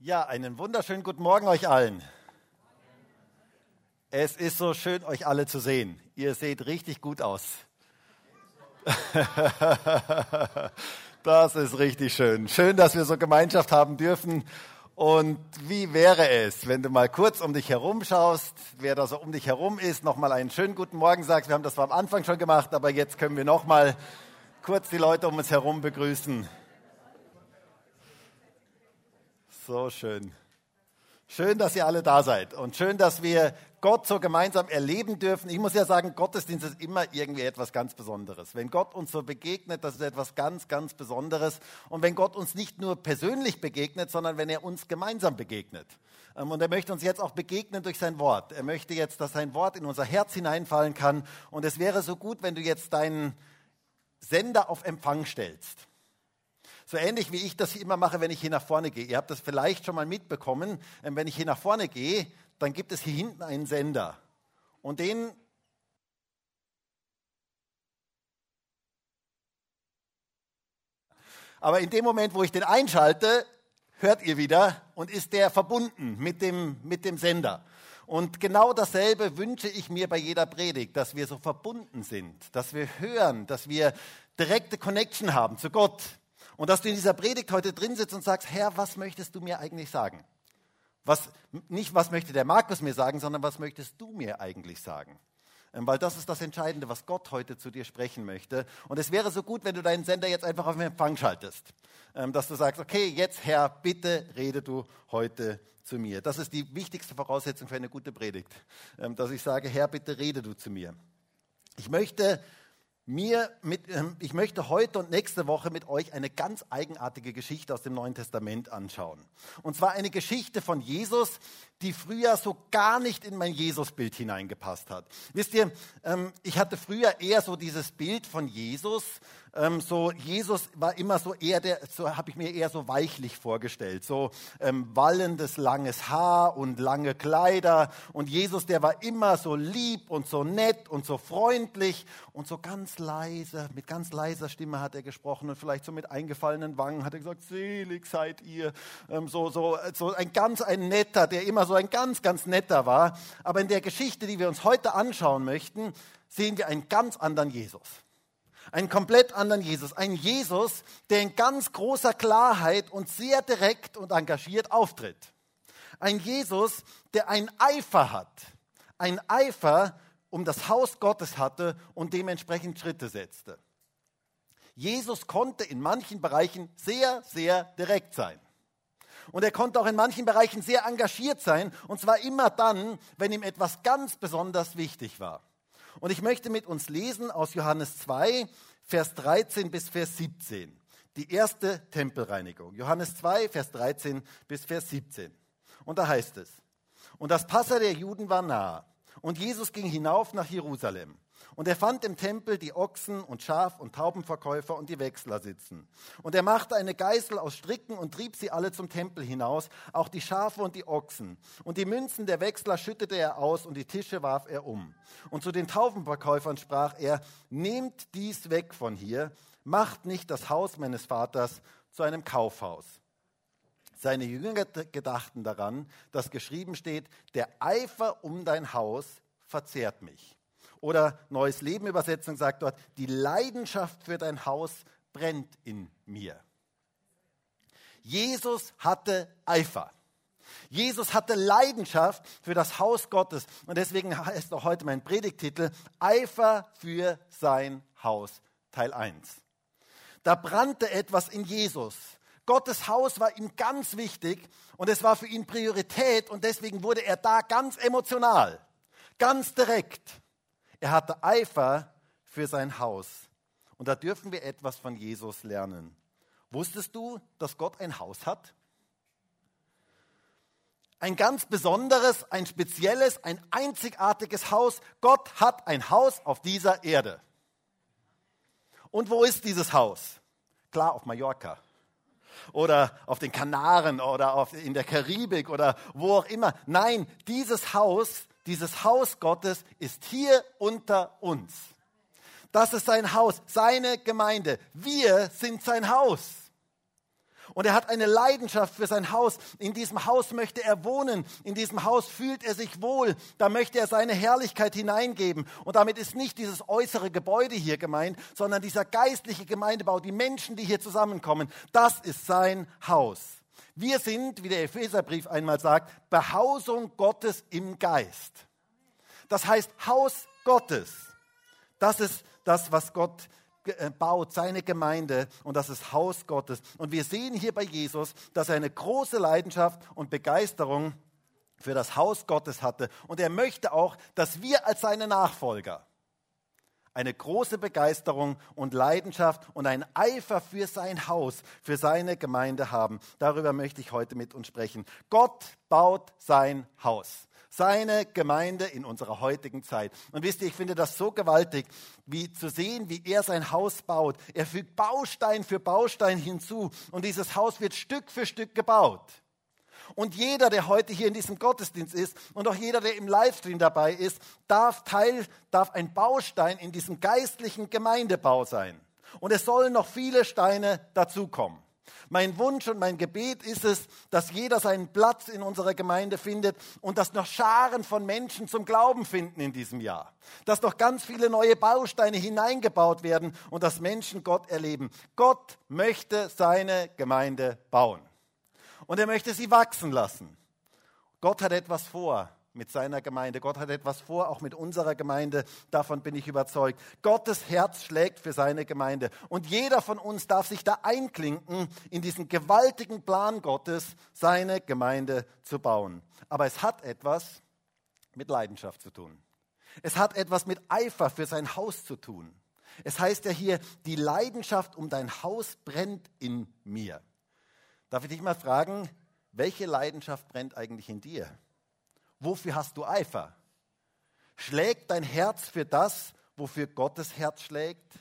Ja, einen wunderschönen guten Morgen euch allen. Es ist so schön, euch alle zu sehen. Ihr seht richtig gut aus. Das ist richtig schön. Schön, dass wir so Gemeinschaft haben dürfen. Und wie wäre es, wenn du mal kurz um dich herum schaust, wer da so um dich herum ist, nochmal einen schönen guten Morgen sagst. Wir haben das zwar am Anfang schon gemacht, aber jetzt können wir nochmal kurz die Leute um uns herum begrüßen. So schön. Schön, dass ihr alle da seid und schön, dass wir Gott so gemeinsam erleben dürfen. Ich muss ja sagen, Gottesdienst ist immer irgendwie etwas ganz Besonderes. Wenn Gott uns so begegnet, das ist etwas ganz, ganz Besonderes. Und wenn Gott uns nicht nur persönlich begegnet, sondern wenn er uns gemeinsam begegnet. Ähm, und er möchte uns jetzt auch begegnen durch sein Wort. Er möchte jetzt, dass sein Wort in unser Herz hineinfallen kann. Und es wäre so gut, wenn du jetzt deinen Sender auf Empfang stellst. So ähnlich wie ich das immer mache, wenn ich hier nach vorne gehe. Ihr habt das vielleicht schon mal mitbekommen. Ähm, wenn ich hier nach vorne gehe, dann gibt es hier hinten einen Sender. Und den Aber in dem Moment, wo ich den einschalte, hört ihr wieder und ist der verbunden mit dem, mit dem Sender. Und genau dasselbe wünsche ich mir bei jeder Predigt, dass wir so verbunden sind, dass wir hören, dass wir direkte Connection haben zu Gott, und dass du in dieser Predigt heute drin sitzt und sagst, Herr, was möchtest du mir eigentlich sagen? Was, nicht, was möchte der Markus mir sagen, sondern was möchtest du mir eigentlich sagen? Ähm, weil das ist das Entscheidende, was Gott heute zu dir sprechen möchte. Und es wäre so gut, wenn du deinen Sender jetzt einfach auf den Empfang schaltest. Ähm, dass du sagst, okay, jetzt Herr, bitte rede du heute zu mir. Das ist die wichtigste Voraussetzung für eine gute Predigt. Ähm, dass ich sage, Herr, bitte rede du zu mir. Ich möchte mir mit, ähm, ich möchte heute und nächste Woche mit euch eine ganz eigenartige Geschichte aus dem Neuen Testament anschauen. Und zwar eine Geschichte von Jesus, die früher so gar nicht in mein Jesusbild hineingepasst hat. Wisst ihr, ähm, ich hatte früher eher so dieses Bild von Jesus, ähm, so Jesus war immer so eher der, so habe ich mir eher so weichlich vorgestellt, so ähm, wallendes langes Haar und lange Kleider. Und Jesus, der war immer so lieb und so nett und so freundlich und so ganz leise, mit ganz leiser Stimme hat er gesprochen und vielleicht so mit eingefallenen Wangen hat er gesagt, selig seid ihr, ähm, so so so ein ganz ein netter, der immer so ein ganz ganz netter war, aber in der Geschichte, die wir uns heute anschauen möchten, sehen wir einen ganz anderen Jesus. Einen komplett anderen Jesus. Ein Jesus, der in ganz großer Klarheit und sehr direkt und engagiert auftritt. Ein Jesus, der einen Eifer hat. Ein Eifer um das Haus Gottes hatte und dementsprechend Schritte setzte. Jesus konnte in manchen Bereichen sehr, sehr direkt sein. Und er konnte auch in manchen Bereichen sehr engagiert sein. Und zwar immer dann, wenn ihm etwas ganz besonders wichtig war. Und ich möchte mit uns lesen aus Johannes 2, Vers 13 bis Vers 17. Die erste Tempelreinigung. Johannes 2, Vers 13 bis Vers 17. Und da heißt es, und das Passa der Juden war nah. Und Jesus ging hinauf nach Jerusalem. Und er fand im Tempel die Ochsen und Schaf- und Taubenverkäufer und die Wechsler sitzen. Und er machte eine Geißel aus Stricken und trieb sie alle zum Tempel hinaus, auch die Schafe und die Ochsen. Und die Münzen der Wechsler schüttete er aus und die Tische warf er um. Und zu den Taubenverkäufern sprach er, nehmt dies weg von hier, macht nicht das Haus meines Vaters zu einem Kaufhaus. Seine Jünger gedachten daran, dass geschrieben steht, der Eifer um dein Haus verzehrt mich. Oder Neues Leben Übersetzung sagt dort, die Leidenschaft für dein Haus brennt in mir. Jesus hatte Eifer. Jesus hatte Leidenschaft für das Haus Gottes. Und deswegen heißt auch heute mein Predigtitel Eifer für sein Haus, Teil 1. Da brannte etwas in Jesus. Gottes Haus war ihm ganz wichtig und es war für ihn Priorität und deswegen wurde er da ganz emotional, ganz direkt. Er hatte Eifer für sein Haus. Und da dürfen wir etwas von Jesus lernen. Wusstest du, dass Gott ein Haus hat? Ein ganz besonderes, ein spezielles, ein einzigartiges Haus. Gott hat ein Haus auf dieser Erde. Und wo ist dieses Haus? Klar, auf Mallorca. Oder auf den Kanaren oder auf, in der Karibik oder wo auch immer. Nein, dieses Haus dieses Haus Gottes ist hier unter uns. Das ist sein Haus, seine Gemeinde. Wir sind sein Haus. Und er hat eine Leidenschaft für sein Haus. In diesem Haus möchte er wohnen. In diesem Haus fühlt er sich wohl. Da möchte er seine Herrlichkeit hineingeben. Und damit ist nicht dieses äußere Gebäude hier gemeint, sondern dieser geistliche Gemeindebau, die Menschen, die hier zusammenkommen. Das ist sein Haus. Wir sind, wie der Epheserbrief einmal sagt, Behausung Gottes im Geist. Das heißt Haus Gottes. Das ist das, was Gott baut, seine Gemeinde und das ist Haus Gottes. Und wir sehen hier bei Jesus, dass er eine große Leidenschaft und Begeisterung für das Haus Gottes hatte. Und er möchte auch, dass wir als seine Nachfolger eine große Begeisterung und Leidenschaft und ein Eifer für sein Haus, für seine Gemeinde haben. Darüber möchte ich heute mit uns sprechen. Gott baut sein Haus seine Gemeinde in unserer heutigen Zeit. Und wisst ihr, ich finde das so gewaltig, wie zu sehen, wie er sein Haus baut. Er fügt Baustein für Baustein hinzu und dieses Haus wird Stück für Stück gebaut. Und jeder, der heute hier in diesem Gottesdienst ist und auch jeder, der im Livestream dabei ist, darf Teil, darf ein Baustein in diesem geistlichen Gemeindebau sein. Und es sollen noch viele Steine dazukommen. Mein Wunsch und mein Gebet ist es, dass jeder seinen Platz in unserer Gemeinde findet und dass noch Scharen von Menschen zum Glauben finden in diesem Jahr. Dass noch ganz viele neue Bausteine hineingebaut werden und dass Menschen Gott erleben. Gott möchte seine Gemeinde bauen. Und er möchte sie wachsen lassen. Gott hat etwas vor mit seiner Gemeinde. Gott hat etwas vor, auch mit unserer Gemeinde. Davon bin ich überzeugt. Gottes Herz schlägt für seine Gemeinde. Und jeder von uns darf sich da einklinken, in diesen gewaltigen Plan Gottes, seine Gemeinde zu bauen. Aber es hat etwas mit Leidenschaft zu tun. Es hat etwas mit Eifer für sein Haus zu tun. Es heißt ja hier, die Leidenschaft um dein Haus brennt in mir. Darf ich dich mal fragen, welche Leidenschaft brennt eigentlich in dir? Wofür hast du Eifer? Schlägt dein Herz für das, wofür Gottes Herz schlägt?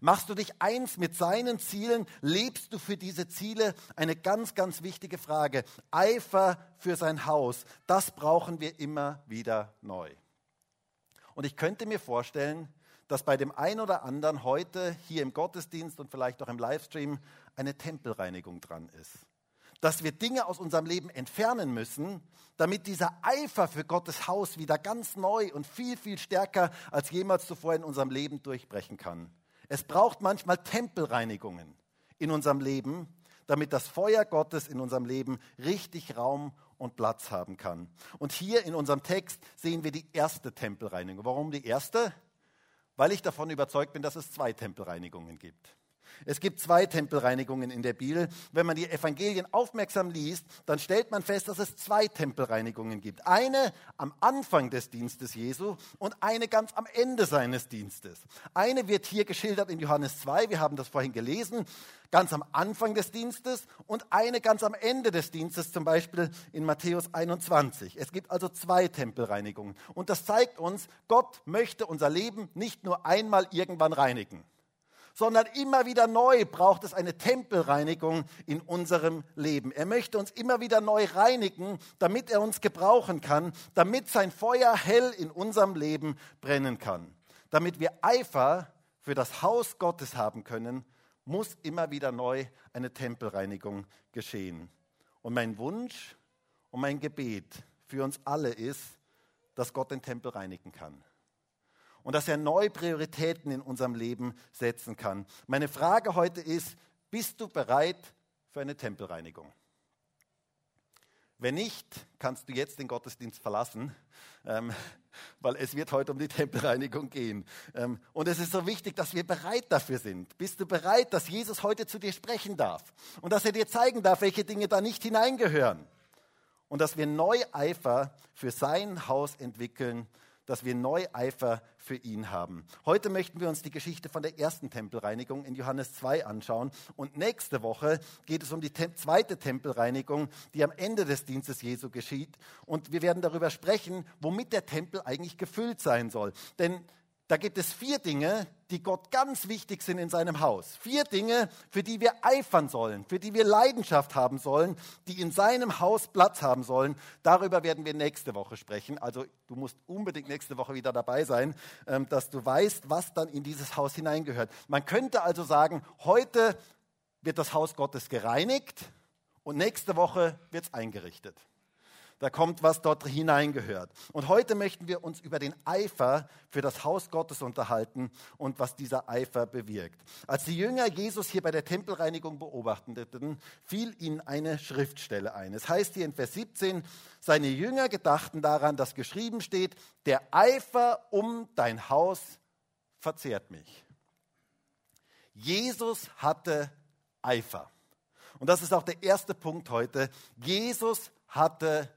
Machst du dich eins mit seinen Zielen? Lebst du für diese Ziele? Eine ganz, ganz wichtige Frage. Eifer für sein Haus, das brauchen wir immer wieder neu. Und ich könnte mir vorstellen, dass bei dem einen oder anderen heute hier im Gottesdienst und vielleicht auch im Livestream eine Tempelreinigung dran ist dass wir Dinge aus unserem Leben entfernen müssen, damit dieser Eifer für Gottes Haus wieder ganz neu und viel, viel stärker als jemals zuvor in unserem Leben durchbrechen kann. Es braucht manchmal Tempelreinigungen in unserem Leben, damit das Feuer Gottes in unserem Leben richtig Raum und Platz haben kann. Und hier in unserem Text sehen wir die erste Tempelreinigung. Warum die erste? Weil ich davon überzeugt bin, dass es zwei Tempelreinigungen gibt. Es gibt zwei Tempelreinigungen in der Bibel. Wenn man die Evangelien aufmerksam liest, dann stellt man fest, dass es zwei Tempelreinigungen gibt. Eine am Anfang des Dienstes Jesu und eine ganz am Ende seines Dienstes. Eine wird hier geschildert in Johannes 2, wir haben das vorhin gelesen, ganz am Anfang des Dienstes und eine ganz am Ende des Dienstes, zum Beispiel in Matthäus 21. Es gibt also zwei Tempelreinigungen. Und das zeigt uns, Gott möchte unser Leben nicht nur einmal irgendwann reinigen sondern immer wieder neu braucht es eine Tempelreinigung in unserem Leben. Er möchte uns immer wieder neu reinigen, damit er uns gebrauchen kann, damit sein Feuer hell in unserem Leben brennen kann. Damit wir Eifer für das Haus Gottes haben können, muss immer wieder neu eine Tempelreinigung geschehen. Und mein Wunsch und mein Gebet für uns alle ist, dass Gott den Tempel reinigen kann und dass er neue Prioritäten in unserem Leben setzen kann. Meine Frage heute ist, bist du bereit für eine Tempelreinigung? Wenn nicht, kannst du jetzt den Gottesdienst verlassen, ähm, weil es wird heute um die Tempelreinigung gehen. Ähm, und es ist so wichtig, dass wir bereit dafür sind. Bist du bereit, dass Jesus heute zu dir sprechen darf und dass er dir zeigen darf, welche Dinge da nicht hineingehören? Und dass wir neu Eifer für sein Haus entwickeln dass wir Neueifer für ihn haben. Heute möchten wir uns die Geschichte von der ersten Tempelreinigung in Johannes 2 anschauen. Und nächste Woche geht es um die zweite Tempelreinigung, die am Ende des Dienstes Jesu geschieht. Und wir werden darüber sprechen, womit der Tempel eigentlich gefüllt sein soll. Denn da gibt es vier Dinge, die Gott ganz wichtig sind in seinem Haus. Vier Dinge, für die wir eifern sollen, für die wir Leidenschaft haben sollen, die in seinem Haus Platz haben sollen. Darüber werden wir nächste Woche sprechen. Also du musst unbedingt nächste Woche wieder dabei sein, ähm, dass du weißt, was dann in dieses Haus hineingehört. Man könnte also sagen, heute wird das Haus Gottes gereinigt und nächste Woche wird es eingerichtet. Da kommt, was dort hineingehört. Und heute möchten wir uns über den Eifer für das Haus Gottes unterhalten und was dieser Eifer bewirkt. Als die Jünger Jesus hier bei der Tempelreinigung beobachteten, fiel ihnen eine Schriftstelle ein. Es heißt hier in Vers 17, seine Jünger gedachten daran, dass geschrieben steht, der Eifer um dein Haus verzehrt mich. Jesus hatte Eifer. Und das ist auch der erste Punkt heute. Jesus hatte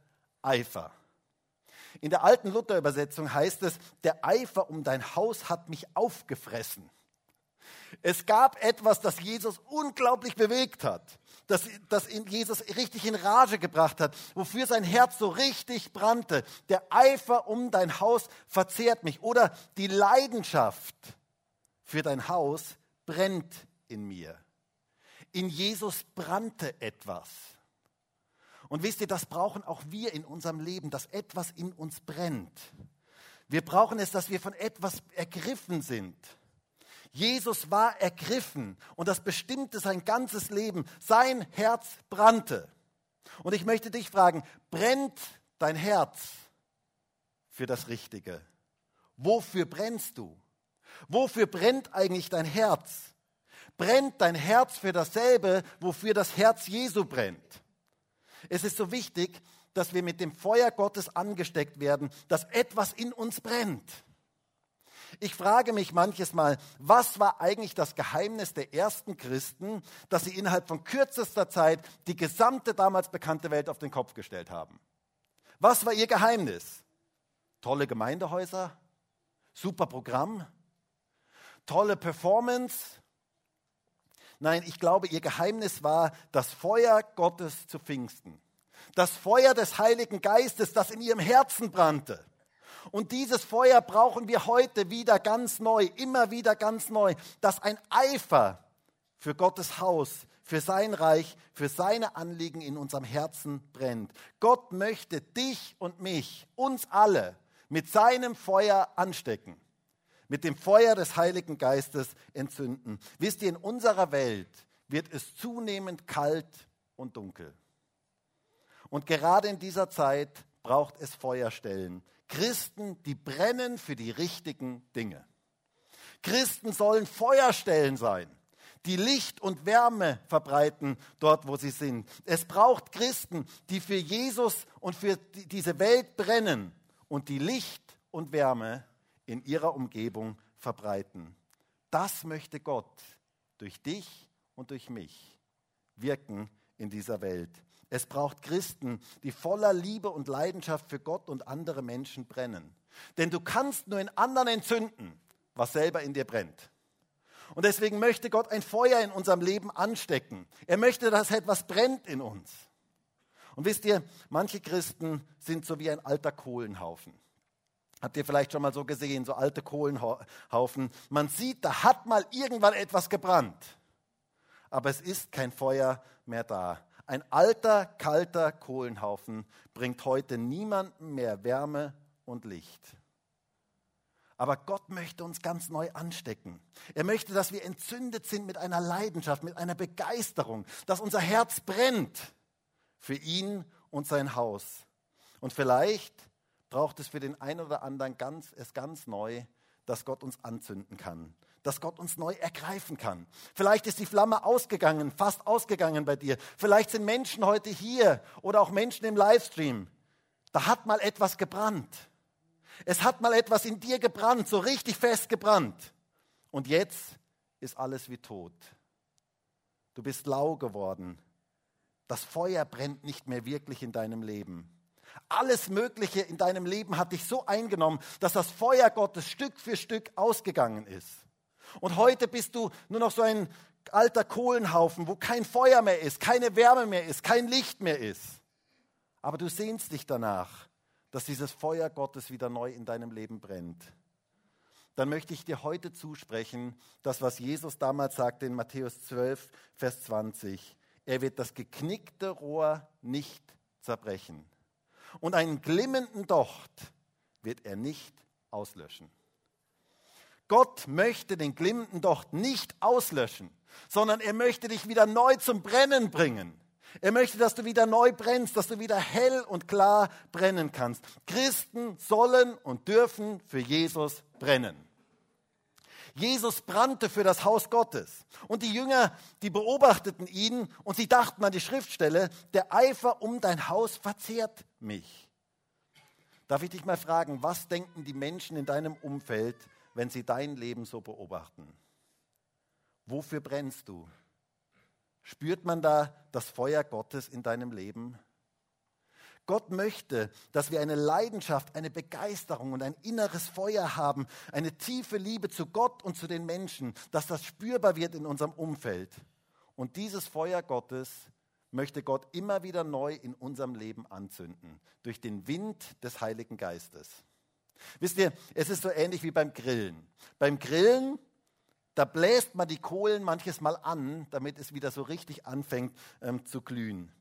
Eifer. In der alten Luther-Übersetzung heißt es, der Eifer um dein Haus hat mich aufgefressen. Es gab etwas, das Jesus unglaublich bewegt hat, das, das Jesus richtig in Rage gebracht hat, wofür sein Herz so richtig brannte. Der Eifer um dein Haus verzehrt mich oder die Leidenschaft für dein Haus brennt in mir. In Jesus brannte etwas. Und wisst ihr, das brauchen auch wir in unserem Leben, dass etwas in uns brennt. Wir brauchen es, dass wir von etwas ergriffen sind. Jesus war ergriffen und das bestimmte sein ganzes Leben. Sein Herz brannte. Und ich möchte dich fragen, brennt dein Herz für das Richtige? Wofür brennst du? Wofür brennt eigentlich dein Herz? Brennt dein Herz für dasselbe, wofür das Herz Jesu brennt? Es ist so wichtig, dass wir mit dem Feuer Gottes angesteckt werden, dass etwas in uns brennt. Ich frage mich manches Mal, was war eigentlich das Geheimnis der ersten Christen, dass sie innerhalb von kürzester Zeit die gesamte damals bekannte Welt auf den Kopf gestellt haben? Was war ihr Geheimnis? Tolle Gemeindehäuser, super Programm, tolle Performance, Nein, ich glaube, ihr Geheimnis war das Feuer Gottes zu Pfingsten. Das Feuer des Heiligen Geistes, das in ihrem Herzen brannte. Und dieses Feuer brauchen wir heute wieder ganz neu, immer wieder ganz neu, dass ein Eifer für Gottes Haus, für sein Reich, für seine Anliegen in unserem Herzen brennt. Gott möchte dich und mich, uns alle, mit seinem Feuer anstecken mit dem Feuer des Heiligen Geistes entzünden. Wisst ihr, in unserer Welt wird es zunehmend kalt und dunkel. Und gerade in dieser Zeit braucht es Feuerstellen. Christen, die brennen für die richtigen Dinge. Christen sollen Feuerstellen sein, die Licht und Wärme verbreiten dort, wo sie sind. Es braucht Christen, die für Jesus und für diese Welt brennen und die Licht und Wärme in ihrer Umgebung verbreiten. Das möchte Gott durch dich und durch mich wirken in dieser Welt. Es braucht Christen, die voller Liebe und Leidenschaft für Gott und andere Menschen brennen. Denn du kannst nur in anderen entzünden, was selber in dir brennt. Und deswegen möchte Gott ein Feuer in unserem Leben anstecken. Er möchte, dass etwas brennt in uns. Und wisst ihr, manche Christen sind so wie ein alter Kohlenhaufen. Habt ihr vielleicht schon mal so gesehen, so alte Kohlenhaufen. Man sieht, da hat mal irgendwann etwas gebrannt. Aber es ist kein Feuer mehr da. Ein alter, kalter Kohlenhaufen bringt heute niemandem mehr Wärme und Licht. Aber Gott möchte uns ganz neu anstecken. Er möchte, dass wir entzündet sind mit einer Leidenschaft, mit einer Begeisterung, dass unser Herz brennt für ihn und sein Haus. Und vielleicht braucht es für den einen oder anderen ganz, es ganz neu, dass Gott uns anzünden kann, dass Gott uns neu ergreifen kann. Vielleicht ist die Flamme ausgegangen, fast ausgegangen bei dir. Vielleicht sind Menschen heute hier oder auch Menschen im Livestream. Da hat mal etwas gebrannt. Es hat mal etwas in dir gebrannt, so richtig fest gebrannt. Und jetzt ist alles wie tot. Du bist lau geworden. Das Feuer brennt nicht mehr wirklich in deinem Leben. Alles Mögliche in deinem Leben hat dich so eingenommen, dass das Feuer Gottes Stück für Stück ausgegangen ist. Und heute bist du nur noch so ein alter Kohlenhaufen, wo kein Feuer mehr ist, keine Wärme mehr ist, kein Licht mehr ist. Aber du sehnst dich danach, dass dieses Feuer Gottes wieder neu in deinem Leben brennt. Dann möchte ich dir heute zusprechen, das, was Jesus damals sagte in Matthäus 12, Vers 20. Er wird das geknickte Rohr nicht zerbrechen und einen glimmenden Docht wird er nicht auslöschen. Gott möchte den glimmenden Docht nicht auslöschen. sondern er möchte dich wieder neu zum Brennen bringen. Er möchte, dass du wieder neu brennst, dass du wieder hell und klar brennen kannst. Christen sollen und dürfen für Jesus brennen. Jesus brannte für das Haus Gottes. Und die Jünger, die beobachteten ihn und sie dachten an die Schriftstelle, der Eifer um dein Haus verzehrt mich. Darf ich dich mal fragen, was denken die Menschen in deinem Umfeld, wenn sie dein Leben so beobachten? Wofür brennst du? Spürt man da das Feuer Gottes in deinem Leben? Gott möchte, dass wir eine Leidenschaft, eine Begeisterung und ein inneres Feuer haben, eine tiefe Liebe zu Gott und zu den Menschen, dass das spürbar wird in unserem Umfeld. Und dieses Feuer Gottes möchte Gott immer wieder neu in unserem Leben anzünden, durch den Wind des Heiligen Geistes. Wisst ihr, es ist so ähnlich wie beim Grillen. Beim Grillen, da bläst man die Kohlen manches Mal an, damit es wieder so richtig anfängt ähm, zu glühen.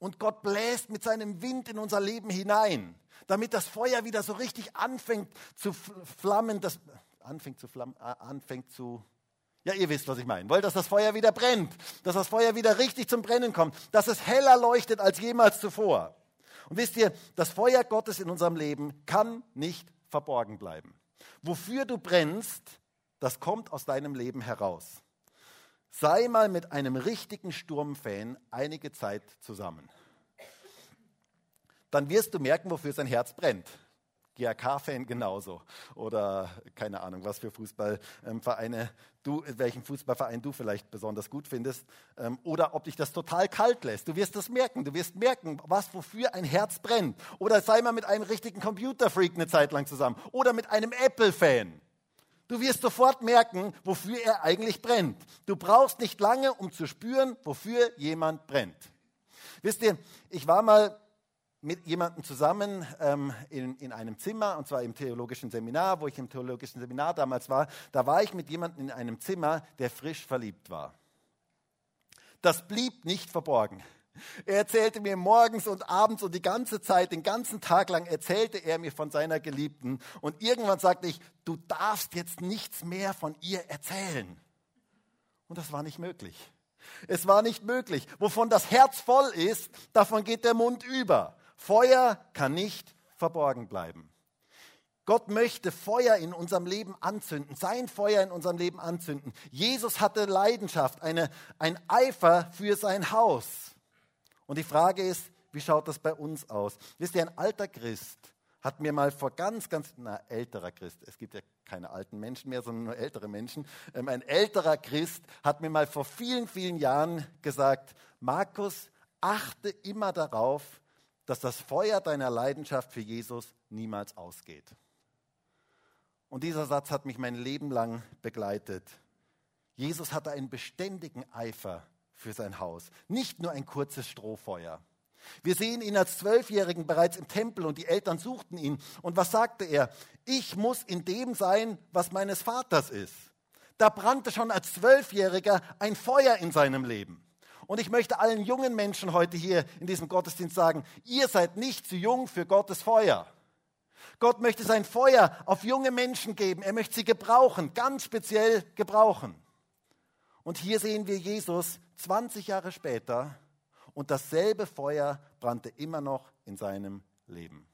Und Gott bläst mit seinem Wind in unser Leben hinein, damit das Feuer wieder so richtig anfängt zu flammen, das anfängt zu flammen, anfängt zu ja, ihr wisst, was ich meine. Wollt, dass das Feuer wieder brennt, dass das Feuer wieder richtig zum Brennen kommt, dass es heller leuchtet als jemals zuvor. Und wisst ihr, das Feuer Gottes in unserem Leben kann nicht verborgen bleiben. Wofür du brennst, das kommt aus deinem Leben heraus. Sei mal mit einem richtigen Sturmfan einige Zeit zusammen. Dann wirst du merken, wofür sein Herz brennt. GAK-Fan genauso. Oder keine Ahnung, was für Fußballvereine du, welchen Fußballverein du vielleicht besonders gut findest. Ähm, oder ob dich das total kalt lässt. Du wirst das merken. Du wirst merken, was wofür ein Herz brennt. Oder sei mal mit einem richtigen Computerfreak eine Zeit lang zusammen. Oder mit einem Apple-Fan. Du wirst sofort merken, wofür er eigentlich brennt. Du brauchst nicht lange, um zu spüren, wofür jemand brennt. Wisst ihr, ich war mal mit jemandem zusammen ähm, in, in einem Zimmer, und zwar im theologischen Seminar, wo ich im theologischen Seminar damals war. Da war ich mit jemandem in einem Zimmer, der frisch verliebt war. Das blieb nicht verborgen. Er erzählte mir morgens und abends und die ganze Zeit, den ganzen Tag lang erzählte er mir von seiner Geliebten. Und irgendwann sagte ich, du darfst jetzt nichts mehr von ihr erzählen. Und das war nicht möglich. Es war nicht möglich. Wovon das Herz voll ist, davon geht der Mund über. Feuer kann nicht verborgen bleiben. Gott möchte Feuer in unserem Leben anzünden, sein Feuer in unserem Leben anzünden. Jesus hatte Leidenschaft, eine, ein Eifer für sein Haus. Und die Frage ist, wie schaut das bei uns aus? Wisst ihr, ein alter Christ hat mir mal vor ganz, ganz, na, älterer Christ, es gibt ja keine alten Menschen mehr, sondern nur ältere Menschen. Ähm, ein älterer Christ hat mir mal vor vielen, vielen Jahren gesagt, Markus, achte immer darauf, dass das Feuer deiner Leidenschaft für Jesus niemals ausgeht. Und dieser Satz hat mich mein Leben lang begleitet. Jesus hatte einen beständigen Eifer für sein Haus. Nicht nur ein kurzes Strohfeuer. Wir sehen ihn als Zwölfjährigen bereits im Tempel und die Eltern suchten ihn. Und was sagte er? Ich muss in dem sein, was meines Vaters ist. Da brannte schon als Zwölfjähriger ein Feuer in seinem Leben. Und ich möchte allen jungen Menschen heute hier in diesem Gottesdienst sagen, ihr seid nicht zu jung für Gottes Feuer. Gott möchte sein Feuer auf junge Menschen geben. Er möchte sie gebrauchen, ganz speziell gebrauchen. Und hier sehen wir Jesus 20 Jahre später und dasselbe Feuer brannte immer noch in seinem Leben.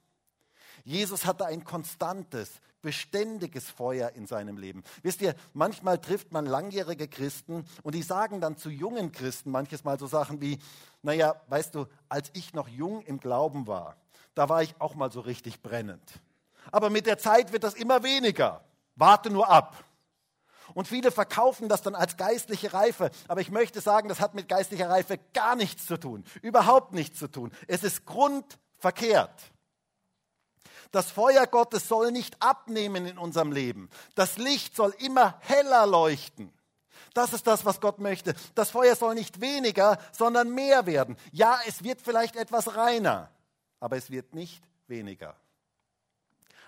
Jesus hatte ein konstantes, beständiges Feuer in seinem Leben. Wisst ihr, manchmal trifft man langjährige Christen und die sagen dann zu jungen Christen manches Mal so Sachen wie, naja, weißt du, als ich noch jung im Glauben war, da war ich auch mal so richtig brennend. Aber mit der Zeit wird das immer weniger. Warte nur ab. Und viele verkaufen das dann als geistliche Reife. Aber ich möchte sagen, das hat mit geistlicher Reife gar nichts zu tun. Überhaupt nichts zu tun. Es ist grundverkehrt. Das Feuer Gottes soll nicht abnehmen in unserem Leben. Das Licht soll immer heller leuchten. Das ist das, was Gott möchte. Das Feuer soll nicht weniger, sondern mehr werden. Ja, es wird vielleicht etwas reiner, aber es wird nicht weniger.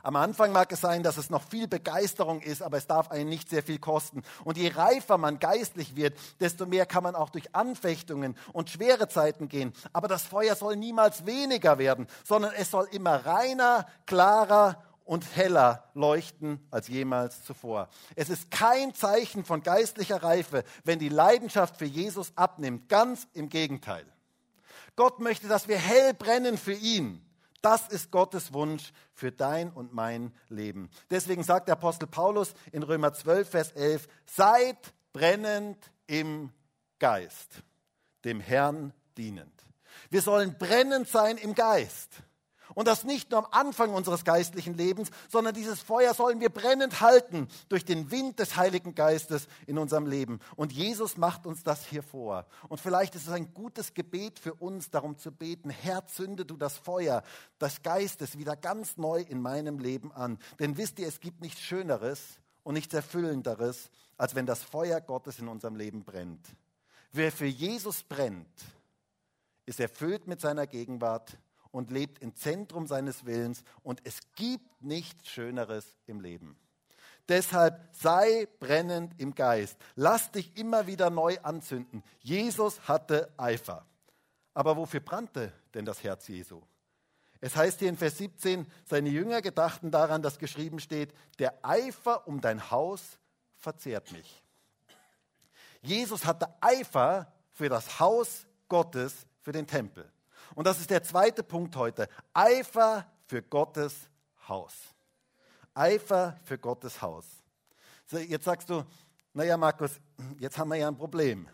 Am Anfang mag es sein, dass es noch viel Begeisterung ist, aber es darf einen nicht sehr viel kosten. Und je reifer man geistlich wird, desto mehr kann man auch durch Anfechtungen und schwere Zeiten gehen. Aber das Feuer soll niemals weniger werden, sondern es soll immer reiner, klarer und heller leuchten als jemals zuvor. Es ist kein Zeichen von geistlicher Reife, wenn die Leidenschaft für Jesus abnimmt. Ganz im Gegenteil. Gott möchte, dass wir hell brennen für ihn. Das ist Gottes Wunsch für dein und mein Leben. Deswegen sagt der Apostel Paulus in Römer 12, Vers 11, seid brennend im Geist, dem Herrn dienend. Wir sollen brennend sein im Geist. Und das nicht nur am Anfang unseres geistlichen Lebens, sondern dieses Feuer sollen wir brennend halten durch den Wind des Heiligen Geistes in unserem Leben. Und Jesus macht uns das hier vor. Und vielleicht ist es ein gutes Gebet für uns, darum zu beten, Herr, zünde du das Feuer des Geistes wieder ganz neu in meinem Leben an. Denn wisst ihr, es gibt nichts Schöneres und nichts Erfüllenderes, als wenn das Feuer Gottes in unserem Leben brennt. Wer für Jesus brennt, ist erfüllt mit seiner Gegenwart und lebt im Zentrum seines Willens und es gibt nichts Schöneres im Leben. Deshalb sei brennend im Geist. Lass dich immer wieder neu anzünden. Jesus hatte Eifer. Aber wofür brannte denn das Herz Jesu? Es heißt hier in Vers 17, seine Jünger gedachten daran, dass geschrieben steht, der Eifer um dein Haus verzehrt mich. Jesus hatte Eifer für das Haus Gottes, für den Tempel. Und das ist der zweite Punkt heute. Eifer für Gottes Haus. Eifer für Gottes Haus. So, jetzt sagst du, naja Markus, jetzt haben wir ja ein Problem.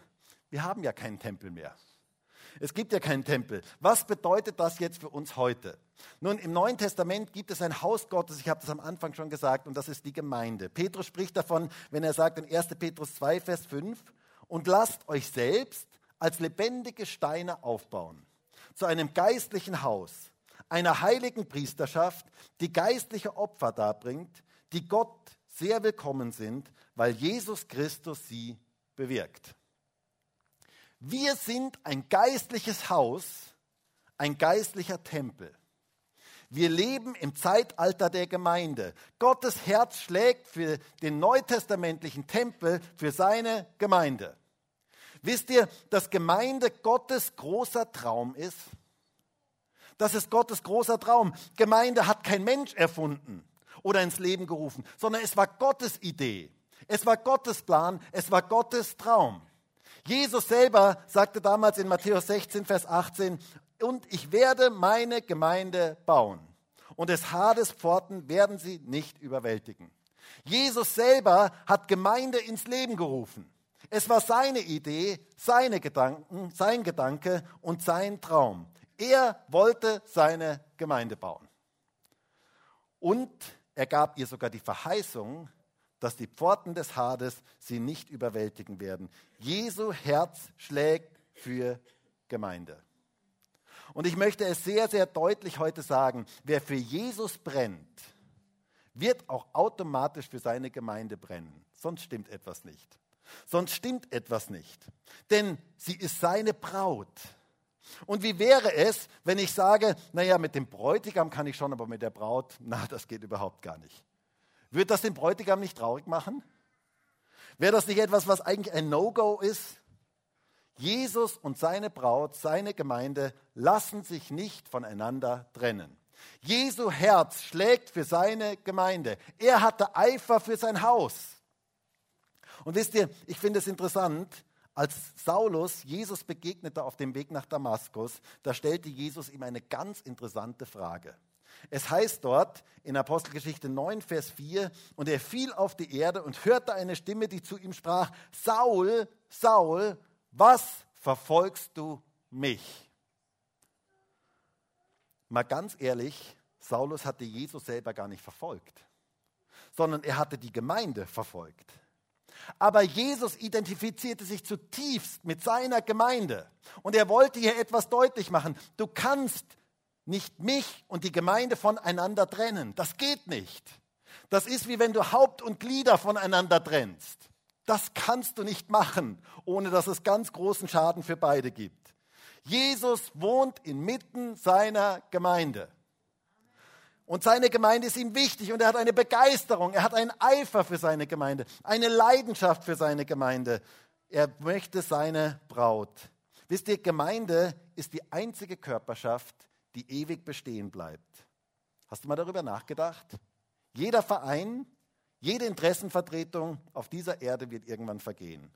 Wir haben ja keinen Tempel mehr. Es gibt ja keinen Tempel. Was bedeutet das jetzt für uns heute? Nun, im Neuen Testament gibt es ein Haus Gottes, ich habe das am Anfang schon gesagt, und das ist die Gemeinde. Petrus spricht davon, wenn er sagt in 1. Petrus 2, Vers 5, und lasst euch selbst als lebendige Steine aufbauen zu einem geistlichen Haus, einer heiligen Priesterschaft, die geistliche Opfer darbringt, die Gott sehr willkommen sind, weil Jesus Christus sie bewirkt. Wir sind ein geistliches Haus, ein geistlicher Tempel. Wir leben im Zeitalter der Gemeinde. Gottes Herz schlägt für den neutestamentlichen Tempel, für seine Gemeinde. Wisst ihr, dass Gemeinde Gottes großer Traum ist? Das ist Gottes großer Traum. Gemeinde hat kein Mensch erfunden oder ins Leben gerufen, sondern es war Gottes Idee. Es war Gottes Plan, es war Gottes Traum. Jesus selber sagte damals in Matthäus 16, Vers 18, und ich werde meine Gemeinde bauen. Und des Hades Pforten werden sie nicht überwältigen. Jesus selber hat Gemeinde ins Leben gerufen. Es war seine Idee, seine Gedanken, sein Gedanke und sein Traum. Er wollte seine Gemeinde bauen. Und er gab ihr sogar die Verheißung, dass die Pforten des Hades sie nicht überwältigen werden. Jesu Herz schlägt für Gemeinde. Und ich möchte es sehr, sehr deutlich heute sagen, wer für Jesus brennt, wird auch automatisch für seine Gemeinde brennen. Sonst stimmt etwas nicht. Sonst stimmt etwas nicht. Denn sie ist seine Braut. Und wie wäre es, wenn ich sage, naja, mit dem Bräutigam kann ich schon, aber mit der Braut, na, das geht überhaupt gar nicht. Wird das den Bräutigam nicht traurig machen? Wäre das nicht etwas, was eigentlich ein No-Go ist? Jesus und seine Braut, seine Gemeinde lassen sich nicht voneinander trennen. Jesu Herz schlägt für seine Gemeinde. Er hatte Eifer für sein Haus. Und wisst ihr, ich finde es interessant, als Saulus Jesus begegnete auf dem Weg nach Damaskus, da stellte Jesus ihm eine ganz interessante Frage. Es heißt dort in Apostelgeschichte 9, Vers 4, und er fiel auf die Erde und hörte eine Stimme, die zu ihm sprach, Saul, Saul, was verfolgst du mich? Mal ganz ehrlich, Saulus hatte Jesus selber gar nicht verfolgt, sondern er hatte die Gemeinde verfolgt. Aber Jesus identifizierte sich zutiefst mit seiner Gemeinde. Und er wollte hier etwas deutlich machen. Du kannst nicht mich und die Gemeinde voneinander trennen. Das geht nicht. Das ist wie wenn du Haupt und Glieder voneinander trennst. Das kannst du nicht machen, ohne dass es ganz großen Schaden für beide gibt. Jesus wohnt inmitten seiner Gemeinde. Und seine Gemeinde ist ihm wichtig und er hat eine Begeisterung, er hat einen Eifer für seine Gemeinde, eine Leidenschaft für seine Gemeinde. Er möchte seine Braut. Wisst ihr, Gemeinde ist die einzige Körperschaft, die ewig bestehen bleibt. Hast du mal darüber nachgedacht? Jeder Verein, jede Interessenvertretung auf dieser Erde wird irgendwann vergehen.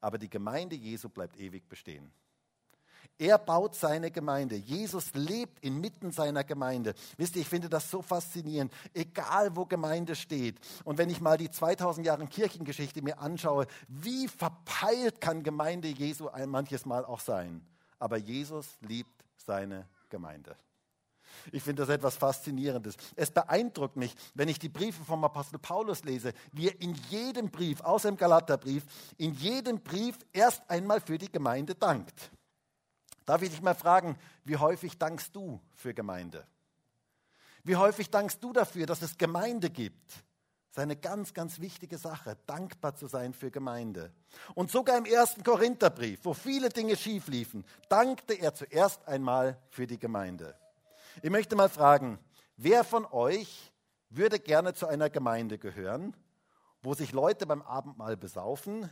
Aber die Gemeinde Jesu bleibt ewig bestehen. Er baut seine Gemeinde. Jesus lebt inmitten seiner Gemeinde. Wisst ihr, ich finde das so faszinierend. Egal, wo Gemeinde steht. Und wenn ich mal die 2000 Jahre Kirchengeschichte mir anschaue, wie verpeilt kann Gemeinde Jesu manches Mal auch sein. Aber Jesus liebt seine Gemeinde. Ich finde das etwas Faszinierendes. Es beeindruckt mich, wenn ich die Briefe vom Apostel Paulus lese, wie er in jedem Brief, außer im Galaterbrief, in jedem Brief erst einmal für die Gemeinde dankt. Darf ich dich mal fragen, wie häufig dankst du für Gemeinde? Wie häufig dankst du dafür, dass es Gemeinde gibt? Das ist eine ganz, ganz wichtige Sache, dankbar zu sein für Gemeinde. Und sogar im ersten Korintherbrief, wo viele Dinge schief liefen, dankte er zuerst einmal für die Gemeinde. Ich möchte mal fragen, wer von euch würde gerne zu einer Gemeinde gehören, wo sich Leute beim Abendmahl besaufen,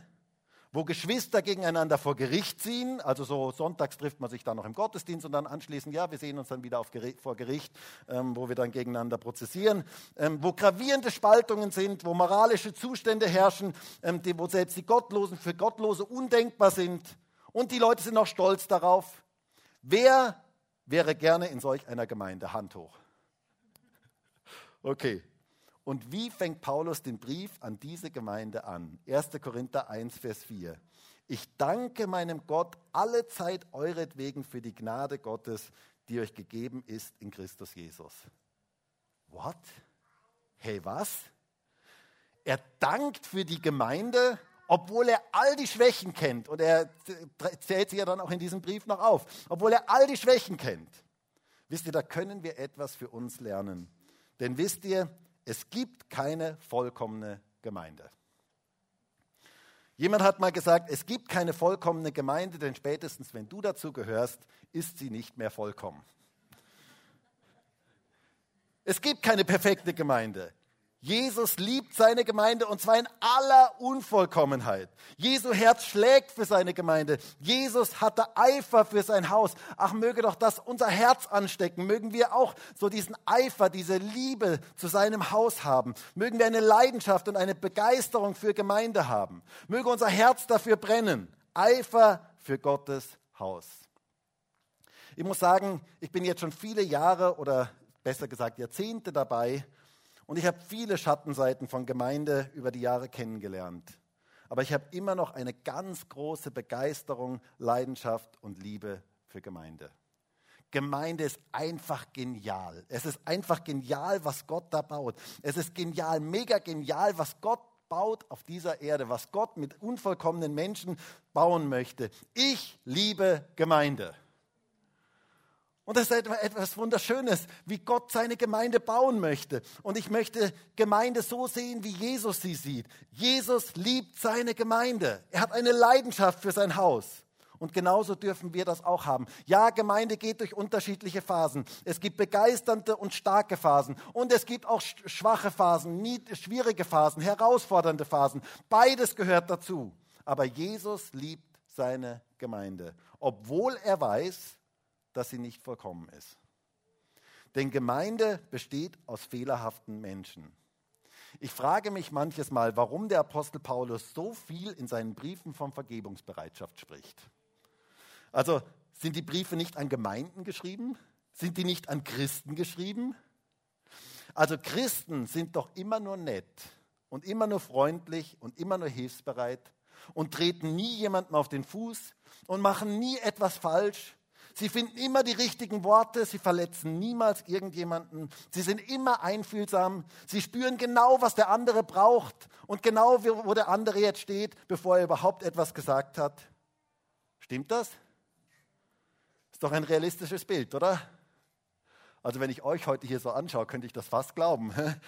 wo Geschwister gegeneinander vor Gericht ziehen, also so sonntags trifft man sich dann noch im Gottesdienst und dann anschließend, ja, wir sehen uns dann wieder Gericht, vor Gericht, ähm, wo wir dann gegeneinander prozessieren, ähm, wo gravierende Spaltungen sind, wo moralische Zustände herrschen, ähm, die, wo selbst die Gottlosen für Gottlose undenkbar sind und die Leute sind auch stolz darauf. Wer wäre gerne in solch einer Gemeinde? Hand hoch. Okay, und wie fängt Paulus den Brief an diese Gemeinde an? 1. Korinther 1, Vers 4. Ich danke meinem Gott alle Zeit euretwegen für die Gnade Gottes, die euch gegeben ist in Christus Jesus. What? Hey, was? Er dankt für die Gemeinde, obwohl er all die Schwächen kennt. Und er zählt sie ja dann auch in diesem Brief noch auf. Obwohl er all die Schwächen kennt. Wisst ihr, da können wir etwas für uns lernen. Denn wisst ihr, es gibt keine vollkommene Gemeinde. Jemand hat mal gesagt, es gibt keine vollkommene Gemeinde, denn spätestens wenn du dazu gehörst, ist sie nicht mehr vollkommen. Es gibt keine perfekte Gemeinde. Jesus liebt seine Gemeinde und zwar in aller Unvollkommenheit. Jesu Herz schlägt für seine Gemeinde. Jesus hatte Eifer für sein Haus. Ach, möge doch das unser Herz anstecken. Mögen wir auch so diesen Eifer, diese Liebe zu seinem Haus haben. Mögen wir eine Leidenschaft und eine Begeisterung für Gemeinde haben. Möge unser Herz dafür brennen. Eifer für Gottes Haus. Ich muss sagen, ich bin jetzt schon viele Jahre oder besser gesagt Jahrzehnte dabei, und ich habe viele Schattenseiten von Gemeinde über die Jahre kennengelernt. Aber ich habe immer noch eine ganz große Begeisterung, Leidenschaft und Liebe für Gemeinde. Gemeinde ist einfach genial. Es ist einfach genial, was Gott da baut. Es ist genial, mega genial, was Gott baut auf dieser Erde, was Gott mit unvollkommenen Menschen bauen möchte. Ich liebe Gemeinde. Und das ist etwas Wunderschönes, wie Gott seine Gemeinde bauen möchte. Und ich möchte Gemeinde so sehen, wie Jesus sie sieht. Jesus liebt seine Gemeinde. Er hat eine Leidenschaft für sein Haus. Und genauso dürfen wir das auch haben. Ja, Gemeinde geht durch unterschiedliche Phasen. Es gibt begeisternde und starke Phasen. Und es gibt auch schwache Phasen, schwierige Phasen, herausfordernde Phasen. Beides gehört dazu. Aber Jesus liebt seine Gemeinde. Obwohl er weiß, dass sie nicht vollkommen ist. Denn Gemeinde besteht aus fehlerhaften Menschen. Ich frage mich manches Mal, warum der Apostel Paulus so viel in seinen Briefen von Vergebungsbereitschaft spricht. Also sind die Briefe nicht an Gemeinden geschrieben? Sind die nicht an Christen geschrieben? Also Christen sind doch immer nur nett und immer nur freundlich und immer nur hilfsbereit und treten nie jemandem auf den Fuß und machen nie etwas falsch Sie finden immer die richtigen Worte, sie verletzen niemals irgendjemanden, sie sind immer einfühlsam, sie spüren genau, was der andere braucht und genau, wo der andere jetzt steht, bevor er überhaupt etwas gesagt hat. Stimmt das? Ist doch ein realistisches Bild, oder? Also wenn ich euch heute hier so anschaue, könnte ich das fast glauben.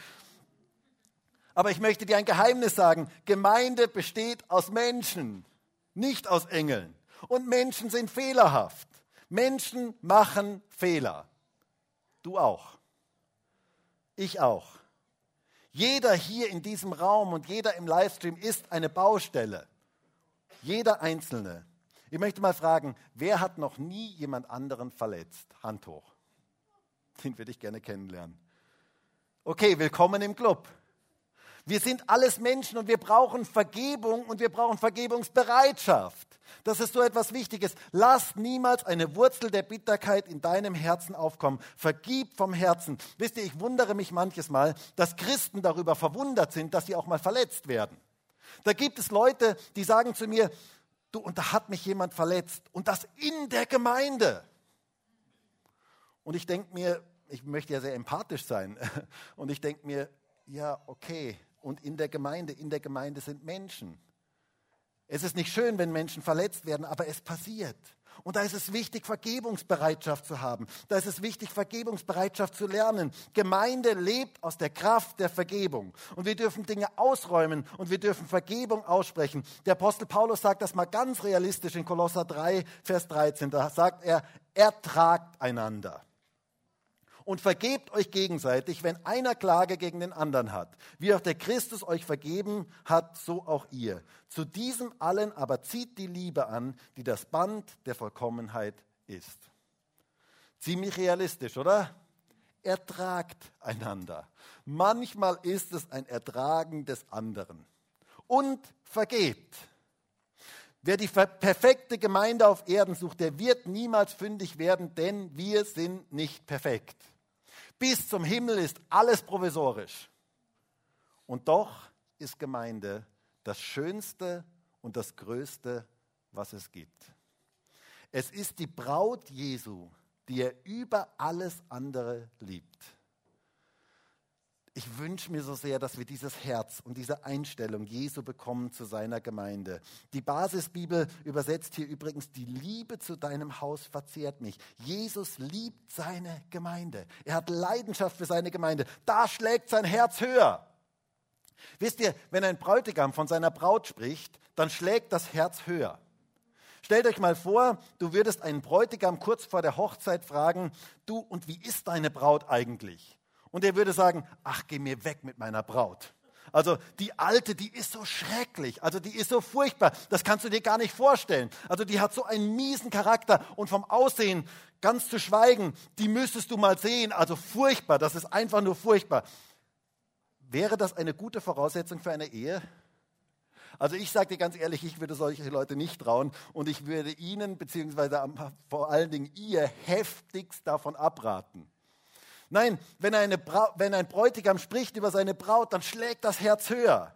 Aber ich möchte dir ein Geheimnis sagen. Gemeinde besteht aus Menschen, nicht aus Engeln. Und Menschen sind fehlerhaft. Menschen machen Fehler. Du auch. Ich auch. Jeder hier in diesem Raum und jeder im Livestream ist eine Baustelle. Jeder Einzelne. Ich möchte mal fragen, wer hat noch nie jemand anderen verletzt? Hand hoch. Den würde ich gerne kennenlernen. Okay, willkommen im Club. Wir sind alles Menschen und wir brauchen Vergebung und wir brauchen Vergebungsbereitschaft. Das ist so etwas Wichtiges. Lass niemals eine Wurzel der Bitterkeit in deinem Herzen aufkommen. Vergib vom Herzen. Wisst ihr, ich wundere mich manches Mal, dass Christen darüber verwundert sind, dass sie auch mal verletzt werden. Da gibt es Leute, die sagen zu mir, du, und da hat mich jemand verletzt. Und das in der Gemeinde. Und ich denke mir, ich möchte ja sehr empathisch sein. Und ich denke mir, ja, okay. Und in der Gemeinde, in der Gemeinde sind Menschen. Es ist nicht schön, wenn Menschen verletzt werden, aber es passiert. Und da ist es wichtig, Vergebungsbereitschaft zu haben. Da ist es wichtig, Vergebungsbereitschaft zu lernen. Gemeinde lebt aus der Kraft der Vergebung. Und wir dürfen Dinge ausräumen und wir dürfen Vergebung aussprechen. Der Apostel Paulus sagt das mal ganz realistisch in Kolosser 3, Vers 13. Da sagt er, ertragt einander und vergebt euch gegenseitig, wenn einer Klage gegen den anderen hat. Wie auch der Christus euch vergeben hat, so auch ihr. Zu diesem allen aber zieht die Liebe an, die das Band der Vollkommenheit ist. Ziemlich realistisch, oder? Ertragt einander. Manchmal ist es ein Ertragen des anderen. Und vergebt. Wer die perfekte Gemeinde auf Erden sucht, der wird niemals fündig werden, denn wir sind nicht perfekt. Bis zum Himmel ist alles provisorisch. Und doch ist Gemeinde das Schönste und das Größte, was es gibt. Es ist die Braut Jesu, die er über alles andere liebt ich wünsche mir so sehr, dass wir dieses Herz und diese Einstellung Jesu bekommen zu seiner Gemeinde. Die Basisbibel übersetzt hier übrigens, die Liebe zu deinem Haus verzehrt mich. Jesus liebt seine Gemeinde. Er hat Leidenschaft für seine Gemeinde. Da schlägt sein Herz höher. Wisst ihr, wenn ein Bräutigam von seiner Braut spricht, dann schlägt das Herz höher. Stellt euch mal vor, du würdest einen Bräutigam kurz vor der Hochzeit fragen, du, und wie ist deine Braut eigentlich? Und er würde sagen, ach, geh mir weg mit meiner Braut. Also die alte, die ist so schrecklich, also die ist so furchtbar, das kannst du dir gar nicht vorstellen. Also die hat so einen miesen Charakter und vom Aussehen ganz zu schweigen, die müsstest du mal sehen, also furchtbar, das ist einfach nur furchtbar. Wäre das eine gute Voraussetzung für eine Ehe? Also ich sage dir ganz ehrlich, ich würde solche Leute nicht trauen und ich würde ihnen beziehungsweise vor allen Dingen ihr heftigst davon abraten. Nein, wenn, eine wenn ein Bräutigam spricht über seine Braut, dann schlägt das Herz höher.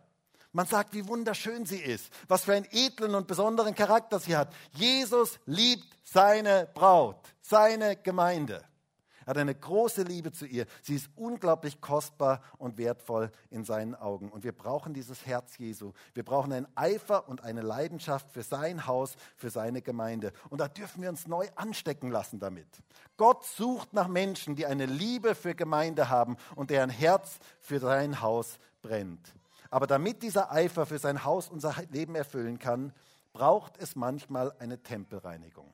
Man sagt, wie wunderschön sie ist, was für einen edlen und besonderen Charakter sie hat. Jesus liebt seine Braut, seine Gemeinde. Er hat eine große Liebe zu ihr. Sie ist unglaublich kostbar und wertvoll in seinen Augen. Und wir brauchen dieses Herz Jesu. Wir brauchen einen Eifer und eine Leidenschaft für sein Haus, für seine Gemeinde. Und da dürfen wir uns neu anstecken lassen damit. Gott sucht nach Menschen, die eine Liebe für Gemeinde haben und deren Herz für sein Haus brennt. Aber damit dieser Eifer für sein Haus unser Leben erfüllen kann, braucht es manchmal eine Tempelreinigung.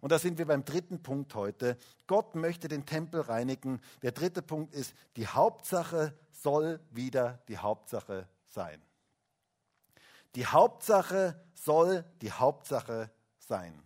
Und da sind wir beim dritten Punkt heute. Gott möchte den Tempel reinigen. Der dritte Punkt ist, die Hauptsache soll wieder die Hauptsache sein. Die Hauptsache soll die Hauptsache sein.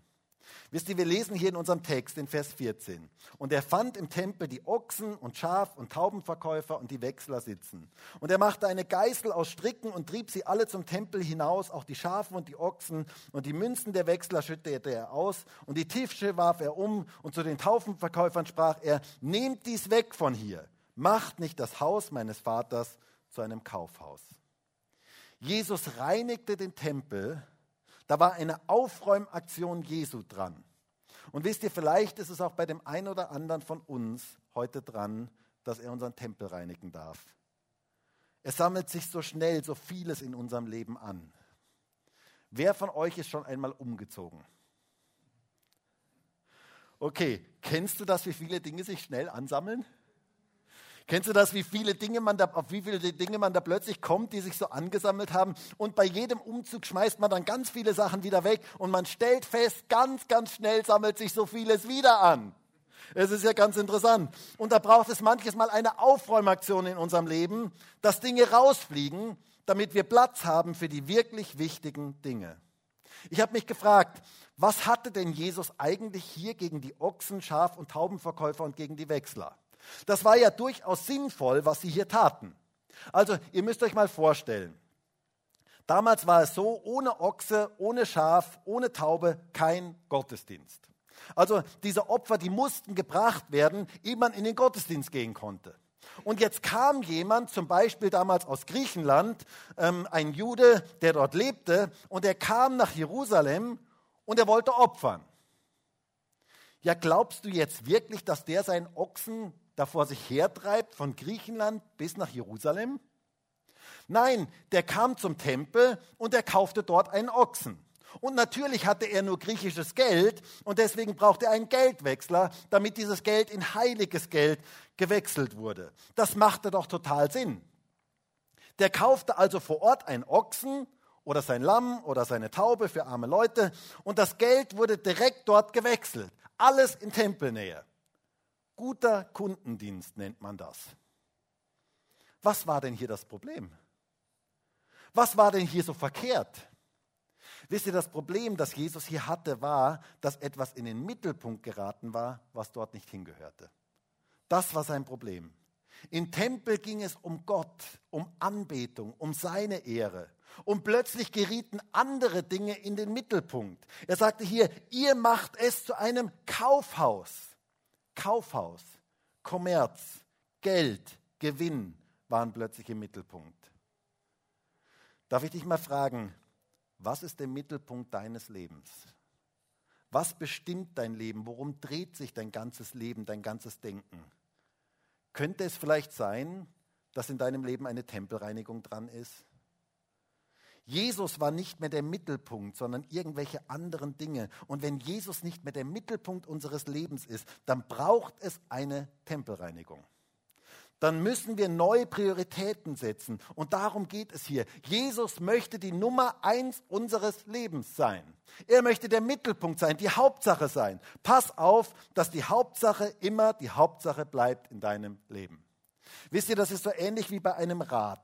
Wisst ihr, wir lesen hier in unserem Text in Vers 14. Und er fand im Tempel die Ochsen und Schaf- und Taubenverkäufer und die Wechsler sitzen. Und er machte eine Geißel aus Stricken und trieb sie alle zum Tempel hinaus, auch die Schafe und die Ochsen. Und die Münzen der Wechsler schüttete er aus. Und die Tische warf er um. Und zu den Taubenverkäufern sprach er, nehmt dies weg von hier. Macht nicht das Haus meines Vaters zu einem Kaufhaus. Jesus reinigte den Tempel da war eine Aufräumaktion Jesu dran. Und wisst ihr, vielleicht ist es auch bei dem einen oder anderen von uns heute dran, dass er unseren Tempel reinigen darf. Es sammelt sich so schnell so vieles in unserem Leben an. Wer von euch ist schon einmal umgezogen? Okay, kennst du das, wie viele Dinge sich schnell ansammeln? Kennst du das, wie viele Dinge man da, auf wie viele Dinge man da plötzlich kommt, die sich so angesammelt haben? Und bei jedem Umzug schmeißt man dann ganz viele Sachen wieder weg und man stellt fest, ganz, ganz schnell sammelt sich so vieles wieder an. Es ist ja ganz interessant. Und da braucht es manches Mal eine Aufräumaktion in unserem Leben, dass Dinge rausfliegen, damit wir Platz haben für die wirklich wichtigen Dinge. Ich habe mich gefragt, was hatte denn Jesus eigentlich hier gegen die Ochsen, Schaf- und Taubenverkäufer und gegen die Wechsler? Das war ja durchaus sinnvoll, was sie hier taten. Also, ihr müsst euch mal vorstellen, damals war es so, ohne Ochse, ohne Schaf, ohne Taube kein Gottesdienst. Also diese Opfer, die mussten gebracht werden, ehe man in den Gottesdienst gehen konnte. Und jetzt kam jemand, zum Beispiel damals aus Griechenland, ähm, ein Jude, der dort lebte, und er kam nach Jerusalem und er wollte opfern. Ja, glaubst du jetzt wirklich, dass der seinen Ochsen davor sich hertreibt von Griechenland bis nach Jerusalem? Nein, der kam zum Tempel und er kaufte dort einen Ochsen. Und natürlich hatte er nur griechisches Geld und deswegen brauchte er einen Geldwechsler, damit dieses Geld in heiliges Geld gewechselt wurde. Das machte doch total Sinn. Der kaufte also vor Ort einen Ochsen oder sein Lamm oder seine Taube für arme Leute und das Geld wurde direkt dort gewechselt. Alles in Tempelnähe. Guter Kundendienst nennt man das. Was war denn hier das Problem? Was war denn hier so verkehrt? Wisst ihr, das Problem, das Jesus hier hatte, war, dass etwas in den Mittelpunkt geraten war, was dort nicht hingehörte. Das war sein Problem. Im Tempel ging es um Gott, um Anbetung, um seine Ehre. Und plötzlich gerieten andere Dinge in den Mittelpunkt. Er sagte hier, ihr macht es zu einem Kaufhaus. Kaufhaus, Kommerz, Geld, Gewinn waren plötzlich im Mittelpunkt. Darf ich dich mal fragen, was ist der Mittelpunkt deines Lebens? Was bestimmt dein Leben? Worum dreht sich dein ganzes Leben, dein ganzes Denken? Könnte es vielleicht sein, dass in deinem Leben eine Tempelreinigung dran ist? Jesus war nicht mehr der Mittelpunkt, sondern irgendwelche anderen Dinge. Und wenn Jesus nicht mehr der Mittelpunkt unseres Lebens ist, dann braucht es eine Tempelreinigung dann müssen wir neue Prioritäten setzen. Und darum geht es hier. Jesus möchte die Nummer eins unseres Lebens sein. Er möchte der Mittelpunkt sein, die Hauptsache sein. Pass auf, dass die Hauptsache immer die Hauptsache bleibt in deinem Leben. Wisst ihr, das ist so ähnlich wie bei einem Rad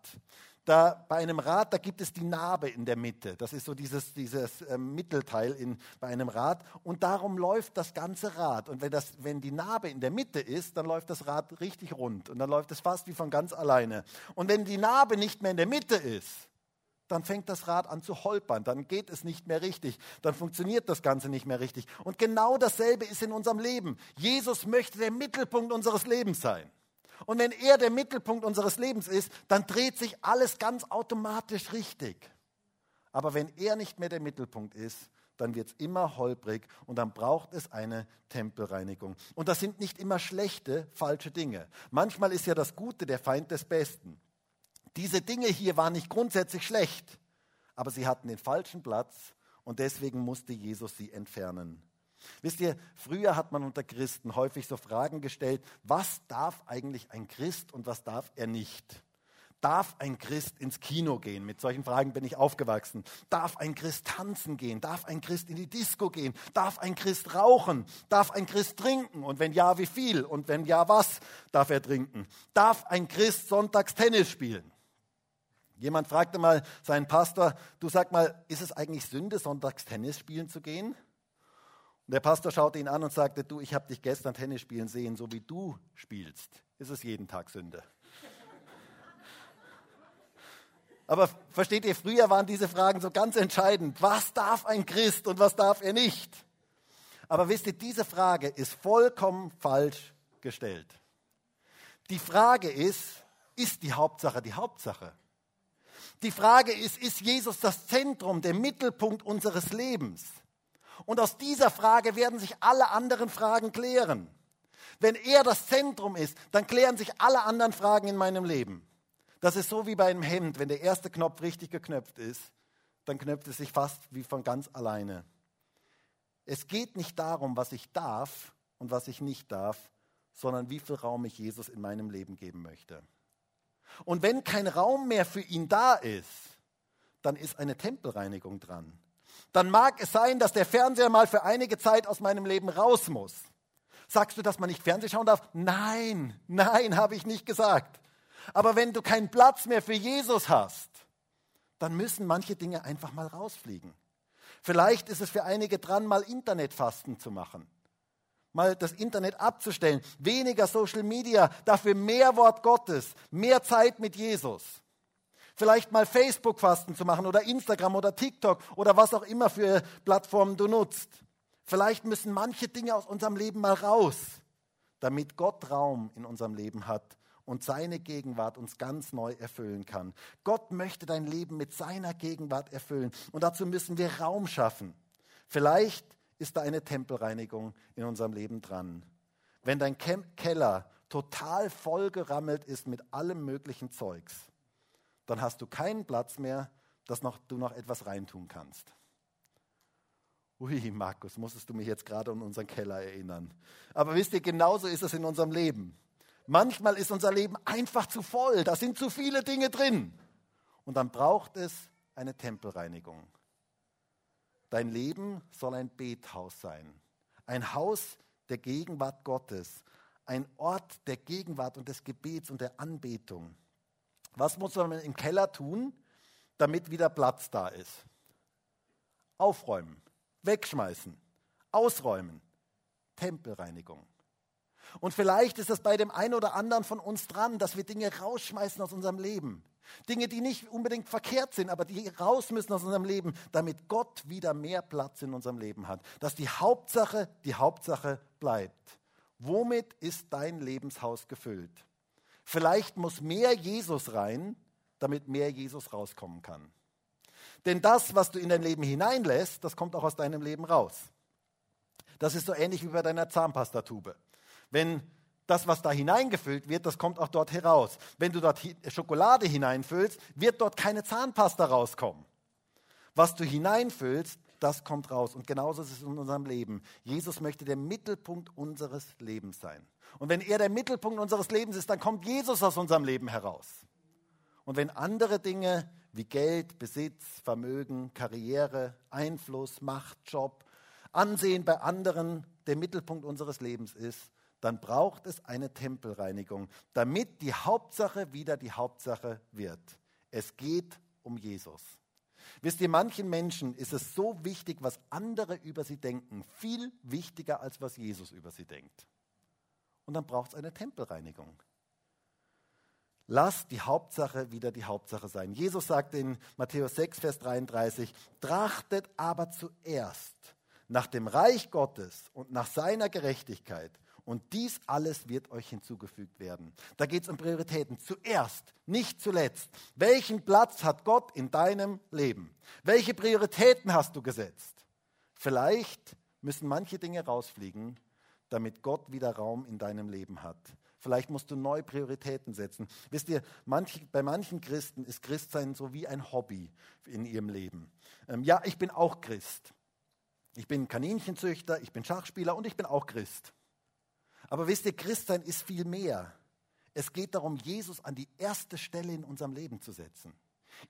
da bei einem Rad, da gibt es die Narbe in der Mitte. Das ist so dieses, dieses äh, Mittelteil in, bei einem Rad. Und darum läuft das ganze Rad. Und wenn, das, wenn die Narbe in der Mitte ist, dann läuft das Rad richtig rund. Und dann läuft es fast wie von ganz alleine. Und wenn die Narbe nicht mehr in der Mitte ist, dann fängt das Rad an zu holpern, dann geht es nicht mehr richtig, dann funktioniert das Ganze nicht mehr richtig. Und genau dasselbe ist in unserem Leben. Jesus möchte der Mittelpunkt unseres Lebens sein. Und wenn er der Mittelpunkt unseres Lebens ist, dann dreht sich alles ganz automatisch richtig. Aber wenn er nicht mehr der Mittelpunkt ist, dann wird es immer holprig und dann braucht es eine Tempelreinigung. Und das sind nicht immer schlechte, falsche Dinge. Manchmal ist ja das Gute der Feind des Besten. Diese Dinge hier waren nicht grundsätzlich schlecht, aber sie hatten den falschen Platz und deswegen musste Jesus sie entfernen. Wisst ihr, früher hat man unter Christen häufig so Fragen gestellt, was darf eigentlich ein Christ und was darf er nicht? Darf ein Christ ins Kino gehen? Mit solchen Fragen bin ich aufgewachsen. Darf ein Christ tanzen gehen? Darf ein Christ in die Disco gehen? Darf ein Christ rauchen? Darf ein Christ trinken? Und wenn ja, wie viel? Und wenn ja, was darf er trinken? Darf ein Christ sonntags Tennis spielen? Jemand fragte mal seinen Pastor, du sag mal, ist es eigentlich Sünde, sonntags Tennis spielen zu gehen? Und der Pastor schaute ihn an und sagte, du, ich habe dich gestern Tennis spielen sehen, so wie du spielst, ist es jeden Tag Sünde. Aber versteht ihr, früher waren diese Fragen so ganz entscheidend. Was darf ein Christ und was darf er nicht? Aber wisst ihr, diese Frage ist vollkommen falsch gestellt. Die Frage ist, ist die Hauptsache die Hauptsache? Die Frage ist, ist Jesus das Zentrum, der Mittelpunkt unseres Lebens? Und aus dieser Frage werden sich alle anderen Fragen klären. Wenn er das Zentrum ist, dann klären sich alle anderen Fragen in meinem Leben. Das ist so wie bei einem Hemd. Wenn der erste Knopf richtig geknöpft ist, dann knöpft es sich fast wie von ganz alleine. Es geht nicht darum, was ich darf und was ich nicht darf, sondern wie viel Raum ich Jesus in meinem Leben geben möchte. Und wenn kein Raum mehr für ihn da ist, dann ist eine Tempelreinigung dran dann mag es sein, dass der Fernseher mal für einige Zeit aus meinem Leben raus muss. Sagst du, dass man nicht Fernsehen schauen darf? Nein, nein, habe ich nicht gesagt. Aber wenn du keinen Platz mehr für Jesus hast, dann müssen manche Dinge einfach mal rausfliegen. Vielleicht ist es für einige dran, mal Internetfasten zu machen. mal das Internet abzustellen, weniger Social Media, dafür mehr Wort Gottes, mehr Zeit mit Jesus. Vielleicht mal Facebook-Fasten zu machen oder Instagram oder TikTok oder was auch immer für Plattformen du nutzt. Vielleicht müssen manche Dinge aus unserem Leben mal raus, damit Gott Raum in unserem Leben hat und seine Gegenwart uns ganz neu erfüllen kann. Gott möchte dein Leben mit seiner Gegenwart erfüllen und dazu müssen wir Raum schaffen. Vielleicht ist da eine Tempelreinigung in unserem Leben dran. Wenn dein Keller total vollgerammelt ist mit allem möglichen Zeugs, dann hast du keinen Platz mehr, dass noch, du noch etwas reintun kannst. Ui, Markus, musstest du mich jetzt gerade an unseren Keller erinnern. Aber wisst ihr, genauso ist es in unserem Leben. Manchmal ist unser Leben einfach zu voll, da sind zu viele Dinge drin. Und dann braucht es eine Tempelreinigung. Dein Leben soll ein Bethaus sein, ein Haus der Gegenwart Gottes, ein Ort der Gegenwart und des Gebets und der Anbetung. Was muss man im Keller tun, damit wieder Platz da ist? Aufräumen, wegschmeißen, ausräumen, Tempelreinigung. Und vielleicht ist es bei dem einen oder anderen von uns dran, dass wir Dinge rausschmeißen aus unserem Leben. Dinge, die nicht unbedingt verkehrt sind, aber die raus müssen aus unserem Leben, damit Gott wieder mehr Platz in unserem Leben hat. Dass die Hauptsache die Hauptsache bleibt. Womit ist dein Lebenshaus gefüllt? Vielleicht muss mehr Jesus rein, damit mehr Jesus rauskommen kann. Denn das, was du in dein Leben hineinlässt, das kommt auch aus deinem Leben raus. Das ist so ähnlich wie bei deiner Zahnpastatube. Wenn das, was da hineingefüllt wird, das kommt auch dort heraus. Wenn du dort Schokolade hineinfüllst, wird dort keine Zahnpasta rauskommen. Was du hineinfüllst, das kommt raus. Und genauso ist es in unserem Leben. Jesus möchte der Mittelpunkt unseres Lebens sein. Und wenn er der Mittelpunkt unseres Lebens ist, dann kommt Jesus aus unserem Leben heraus. Und wenn andere Dinge wie Geld, Besitz, Vermögen, Karriere, Einfluss, Macht, Job, Ansehen bei anderen der Mittelpunkt unseres Lebens ist, dann braucht es eine Tempelreinigung, damit die Hauptsache wieder die Hauptsache wird. Es geht um Jesus. Wisst ihr, manchen Menschen ist es so wichtig, was andere über sie denken, viel wichtiger als was Jesus über sie denkt. Und dann braucht es eine Tempelreinigung. Lass die Hauptsache wieder die Hauptsache sein. Jesus sagt in Matthäus 6, Vers 33, trachtet aber zuerst nach dem Reich Gottes und nach seiner Gerechtigkeit und dies alles wird euch hinzugefügt werden. Da geht es um Prioritäten. Zuerst, nicht zuletzt. Welchen Platz hat Gott in deinem Leben? Welche Prioritäten hast du gesetzt? Vielleicht müssen manche Dinge rausfliegen, damit Gott wieder Raum in deinem Leben hat. Vielleicht musst du neue Prioritäten setzen. Wisst ihr, manch, bei manchen Christen ist Christsein so wie ein Hobby in ihrem Leben. Ähm, ja, ich bin auch Christ. Ich bin Kaninchenzüchter, ich bin Schachspieler und ich bin auch Christ. Aber wisst ihr, Christsein ist viel mehr. Es geht darum, Jesus an die erste Stelle in unserem Leben zu setzen.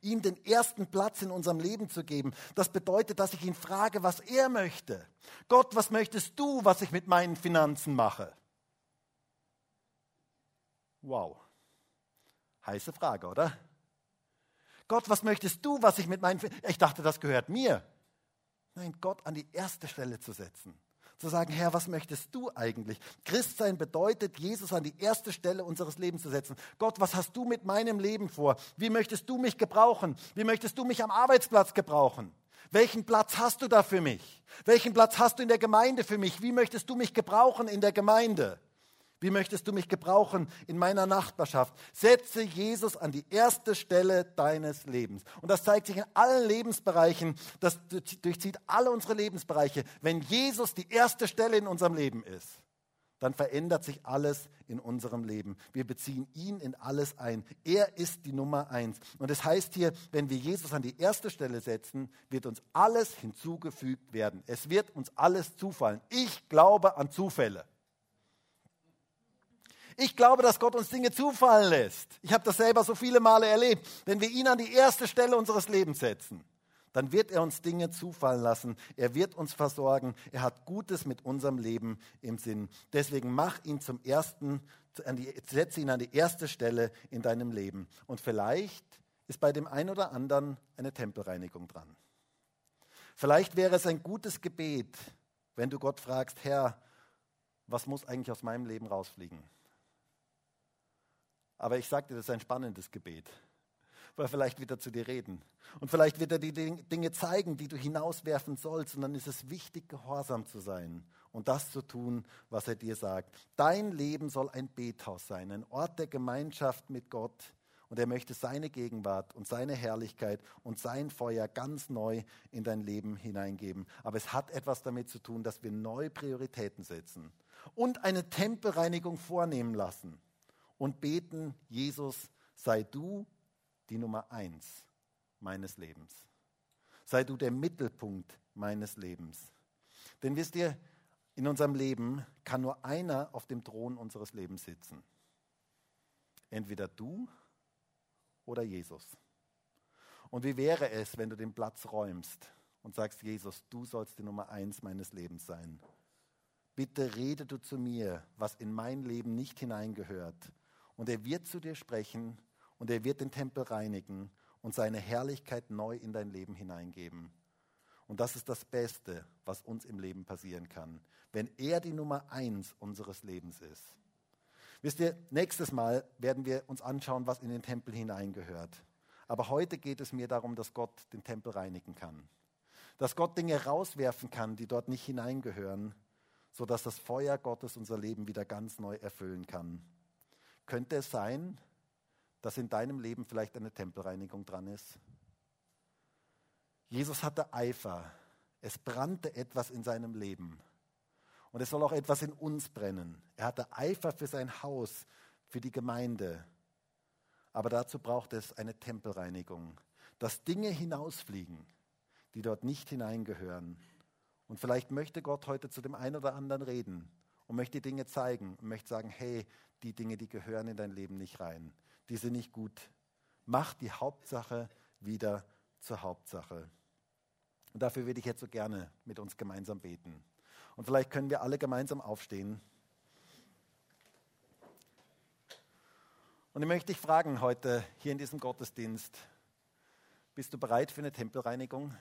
Ihm den ersten Platz in unserem Leben zu geben. Das bedeutet, dass ich ihn frage, was er möchte. Gott, was möchtest du, was ich mit meinen Finanzen mache? Wow. Heiße Frage, oder? Gott, was möchtest du, was ich mit meinen... Ich dachte, das gehört mir. Nein, Gott an die erste Stelle zu setzen zu sagen, Herr, was möchtest du eigentlich? Christsein bedeutet, Jesus an die erste Stelle unseres Lebens zu setzen. Gott, was hast du mit meinem Leben vor? Wie möchtest du mich gebrauchen? Wie möchtest du mich am Arbeitsplatz gebrauchen? Welchen Platz hast du da für mich? Welchen Platz hast du in der Gemeinde für mich? Wie möchtest du mich gebrauchen in der Gemeinde? Wie möchtest du mich gebrauchen in meiner Nachbarschaft? Setze Jesus an die erste Stelle deines Lebens. Und das zeigt sich in allen Lebensbereichen. Das durchzieht alle unsere Lebensbereiche. Wenn Jesus die erste Stelle in unserem Leben ist, dann verändert sich alles in unserem Leben. Wir beziehen ihn in alles ein. Er ist die Nummer eins. Und es das heißt hier, wenn wir Jesus an die erste Stelle setzen, wird uns alles hinzugefügt werden. Es wird uns alles zufallen. Ich glaube an Zufälle. Ich glaube, dass Gott uns Dinge zufallen lässt. Ich habe das selber so viele Male erlebt. Wenn wir ihn an die erste Stelle unseres Lebens setzen, dann wird er uns Dinge zufallen lassen. Er wird uns versorgen. Er hat Gutes mit unserem Leben im Sinn. Deswegen mach ihn zum ersten, setze ihn an die erste Stelle in deinem Leben. Und vielleicht ist bei dem einen oder anderen eine Tempelreinigung dran. Vielleicht wäre es ein gutes Gebet, wenn du Gott fragst, Herr, was muss eigentlich aus meinem Leben rausfliegen? Aber ich sagte, das ist ein spannendes Gebet, weil vielleicht wird er zu dir reden und vielleicht wird er die Dinge zeigen, die du hinauswerfen sollst. Und dann ist es wichtig, gehorsam zu sein und das zu tun, was er dir sagt. Dein Leben soll ein Bethaus sein, ein Ort der Gemeinschaft mit Gott. Und er möchte seine Gegenwart und seine Herrlichkeit und sein Feuer ganz neu in dein Leben hineingeben. Aber es hat etwas damit zu tun, dass wir neue Prioritäten setzen und eine Tempelreinigung vornehmen lassen und beten, Jesus, sei du die Nummer eins meines Lebens. Sei du der Mittelpunkt meines Lebens. Denn wisst ihr, in unserem Leben kann nur einer auf dem Thron unseres Lebens sitzen. Entweder du oder Jesus. Und wie wäre es, wenn du den Platz räumst und sagst, Jesus, du sollst die Nummer eins meines Lebens sein. Bitte rede du zu mir, was in mein Leben nicht hineingehört. Und er wird zu dir sprechen und er wird den Tempel reinigen und seine Herrlichkeit neu in dein Leben hineingeben. Und das ist das Beste, was uns im Leben passieren kann, wenn er die Nummer eins unseres Lebens ist. Wisst ihr, nächstes Mal werden wir uns anschauen, was in den Tempel hineingehört. Aber heute geht es mir darum, dass Gott den Tempel reinigen kann. Dass Gott Dinge rauswerfen kann, die dort nicht hineingehören, sodass das Feuer Gottes unser Leben wieder ganz neu erfüllen kann. Könnte es sein, dass in deinem Leben vielleicht eine Tempelreinigung dran ist? Jesus hatte Eifer. Es brannte etwas in seinem Leben. Und es soll auch etwas in uns brennen. Er hatte Eifer für sein Haus, für die Gemeinde. Aber dazu braucht es eine Tempelreinigung, dass Dinge hinausfliegen, die dort nicht hineingehören. Und vielleicht möchte Gott heute zu dem einen oder anderen reden und möchte Dinge zeigen und möchte sagen, hey, die Dinge, die gehören in dein Leben nicht rein. Die sind nicht gut. Mach die Hauptsache wieder zur Hauptsache. Und dafür würde ich jetzt so gerne mit uns gemeinsam beten. Und vielleicht können wir alle gemeinsam aufstehen. Und ich möchte dich fragen heute hier in diesem Gottesdienst, bist du bereit für eine Tempelreinigung?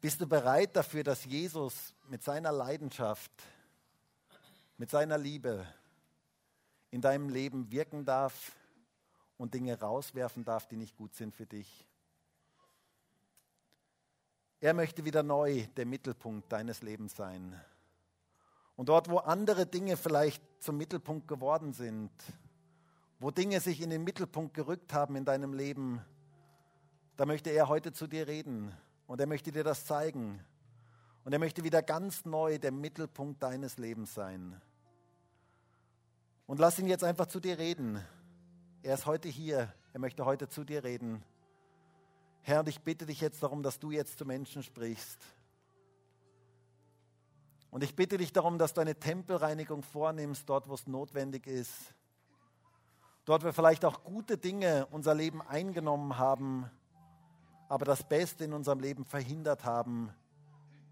Bist du bereit dafür, dass Jesus mit seiner Leidenschaft, mit seiner Liebe in deinem Leben wirken darf und Dinge rauswerfen darf, die nicht gut sind für dich? Er möchte wieder neu der Mittelpunkt deines Lebens sein. Und dort, wo andere Dinge vielleicht zum Mittelpunkt geworden sind, wo Dinge sich in den Mittelpunkt gerückt haben in deinem Leben, da möchte er heute zu dir reden und er möchte dir das zeigen. Und er möchte wieder ganz neu der Mittelpunkt deines Lebens sein. Und lass ihn jetzt einfach zu dir reden. Er ist heute hier. Er möchte heute zu dir reden. Herr, und ich bitte dich jetzt darum, dass du jetzt zu Menschen sprichst. Und ich bitte dich darum, dass du eine Tempelreinigung vornimmst, dort, wo es notwendig ist. Dort, wo vielleicht auch gute Dinge unser Leben eingenommen haben, aber das Beste in unserem Leben verhindert haben,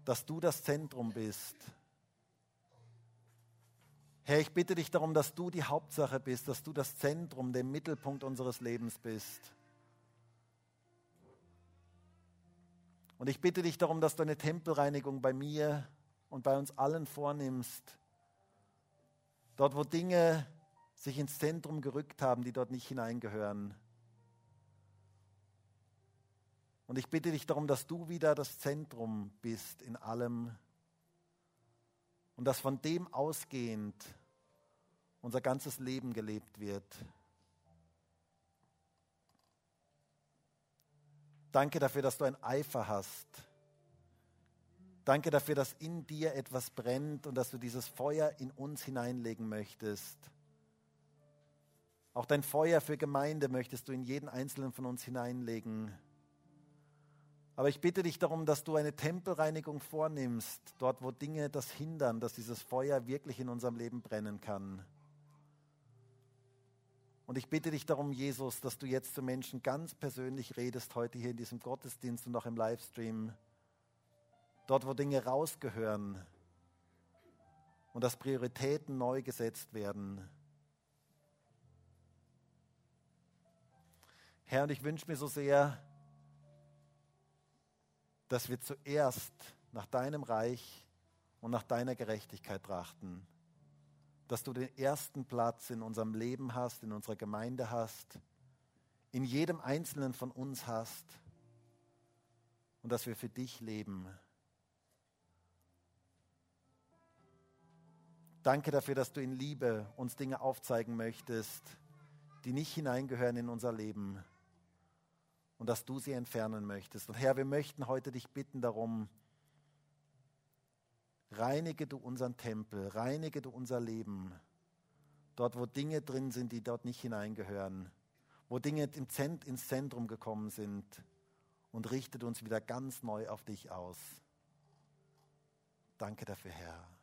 dass du das Zentrum bist. Herr, ich bitte dich darum, dass du die Hauptsache bist, dass du das Zentrum, der Mittelpunkt unseres Lebens bist. Und ich bitte dich darum, dass du eine Tempelreinigung bei mir und bei uns allen vornimmst. Dort, wo Dinge sich ins Zentrum gerückt haben, die dort nicht hineingehören. Und ich bitte dich darum, dass du wieder das Zentrum bist in allem und dass von dem ausgehend unser ganzes Leben gelebt wird. Danke dafür, dass du ein Eifer hast. Danke dafür, dass in dir etwas brennt und dass du dieses Feuer in uns hineinlegen möchtest. Auch dein Feuer für Gemeinde möchtest du in jeden einzelnen von uns hineinlegen. Aber ich bitte dich darum, dass du eine Tempelreinigung vornimmst, dort wo Dinge das hindern, dass dieses Feuer wirklich in unserem Leben brennen kann. Und ich bitte dich darum, Jesus, dass du jetzt zu Menschen ganz persönlich redest, heute hier in diesem Gottesdienst und auch im Livestream. Dort, wo Dinge rausgehören und dass Prioritäten neu gesetzt werden. Herr, und ich wünsche mir so sehr, dass wir zuerst nach deinem Reich und nach deiner Gerechtigkeit trachten. Dass du den ersten Platz in unserem Leben hast, in unserer Gemeinde hast, in jedem Einzelnen von uns hast und dass wir für dich leben. Danke dafür, dass du in Liebe uns Dinge aufzeigen möchtest, die nicht hineingehören in unser Leben und dass du sie entfernen möchtest. Und Herr, wir möchten heute dich bitten darum, reinige du unseren Tempel, reinige du unser Leben, dort wo Dinge drin sind, die dort nicht hineingehören, wo Dinge ins Zentrum gekommen sind und richtet uns wieder ganz neu auf dich aus. Danke dafür, Herr.